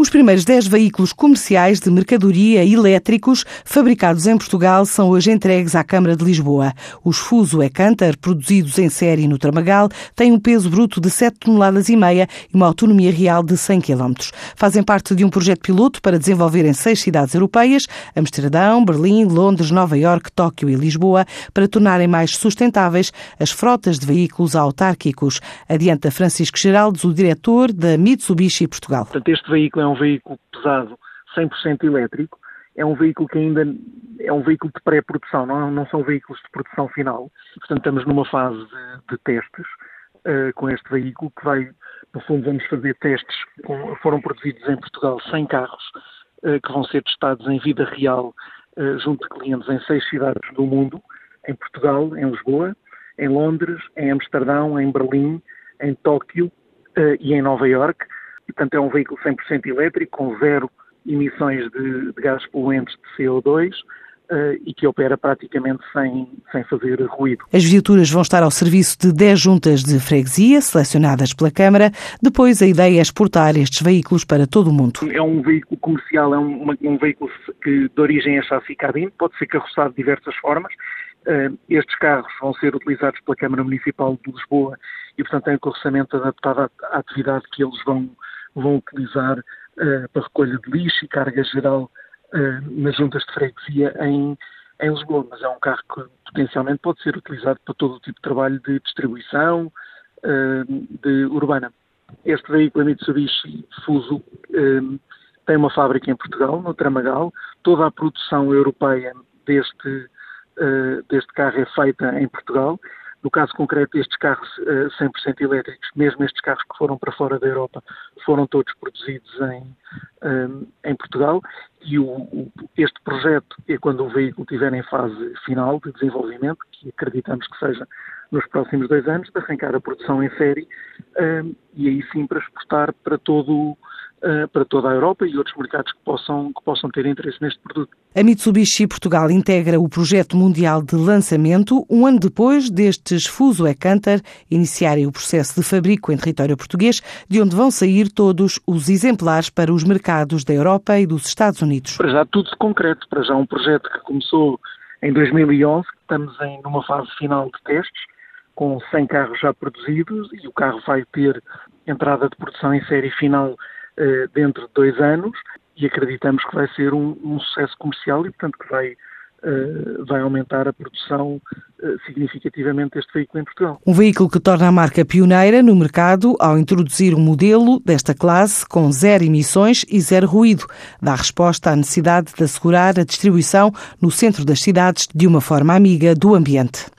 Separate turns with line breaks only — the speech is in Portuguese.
Os primeiros 10 veículos comerciais de mercadoria elétricos fabricados em Portugal são hoje entregues à Câmara de Lisboa. Os Fuso E-Canter, produzidos em série no Tramagal, têm um peso bruto de 7 toneladas e meia e uma autonomia real de 100 km. Fazem parte de um projeto piloto para desenvolver em seis cidades europeias, Amsterdão, Berlim, Londres, Nova Iorque, Tóquio e Lisboa, para tornarem mais sustentáveis as frotas de veículos autárquicos. Adianta Francisco Geraldes, o diretor da Mitsubishi Portugal.
Este veículo é um veículo pesado, 100% elétrico, é um veículo que ainda é um veículo de pré-produção, não, não, são veículos de produção final. Portanto, estamos numa fase de, de testes uh, com este veículo que vai, no fundo, vamos fazer testes. Foram produzidos em Portugal 100 carros uh, que vão ser testados em vida real uh, junto de clientes em seis cidades do mundo, em Portugal, em Lisboa, em Londres, em Amsterdão, em Berlim, em Tóquio e em Nova Iorque portanto, é um veículo 100% elétrico, com zero emissões de, de gases poluentes de CO2 uh, e que opera praticamente sem, sem fazer ruído.
As viaturas vão estar ao serviço de 10 juntas de freguesia, selecionadas pela Câmara. Depois, a ideia é exportar estes veículos para todo o mundo.
É um veículo comercial, é um, um veículo que de origem é chassi cabine, pode ser carroçado de diversas formas. Uh, estes carros vão ser utilizados pela Câmara Municipal de Lisboa e, portanto, têm um carroçamento adaptado à, à atividade que eles vão, vão utilizar uh, para recolha de lixo e carga geral uh, nas juntas de freguesia em, em Lisboa. Mas é um carro que potencialmente pode ser utilizado para todo o tipo de trabalho de distribuição uh, de urbana. Este veículo, Mitsubishi Fuso, tem uma fábrica em Portugal, no Tramagal. Toda a produção europeia deste, deste carro é feita em Portugal no caso concreto, estes carros 100% eh, elétricos, mesmo estes carros que foram para fora da Europa, foram todos produzidos em, eh, em Portugal. E o, este projeto é quando o veículo estiver em fase final de desenvolvimento, que acreditamos que seja nos próximos dois anos, de arrancar a produção em série eh, e aí sim para exportar para todo o para toda a Europa e outros mercados que possam, que possam ter interesse neste produto.
A Mitsubishi Portugal integra o projeto mundial de lançamento um ano depois destes Fuso e Canter iniciarem o processo de fabrico em território português, de onde vão sair todos os exemplares para os mercados da Europa e dos Estados Unidos.
Para já tudo concreto, para já um projeto que começou em 2011, estamos em numa fase final de testes, com 100 carros já produzidos e o carro vai ter entrada de produção em série final eh, dentro de dois anos e acreditamos que vai ser um, um sucesso comercial e, portanto, que vai, uh, vai aumentar a produção uh, significativamente deste veículo em Portugal.
Um veículo que torna a marca pioneira no mercado ao introduzir um modelo desta classe com zero emissões e zero ruído. Dá resposta à necessidade de assegurar a distribuição no centro das cidades de uma forma amiga do ambiente.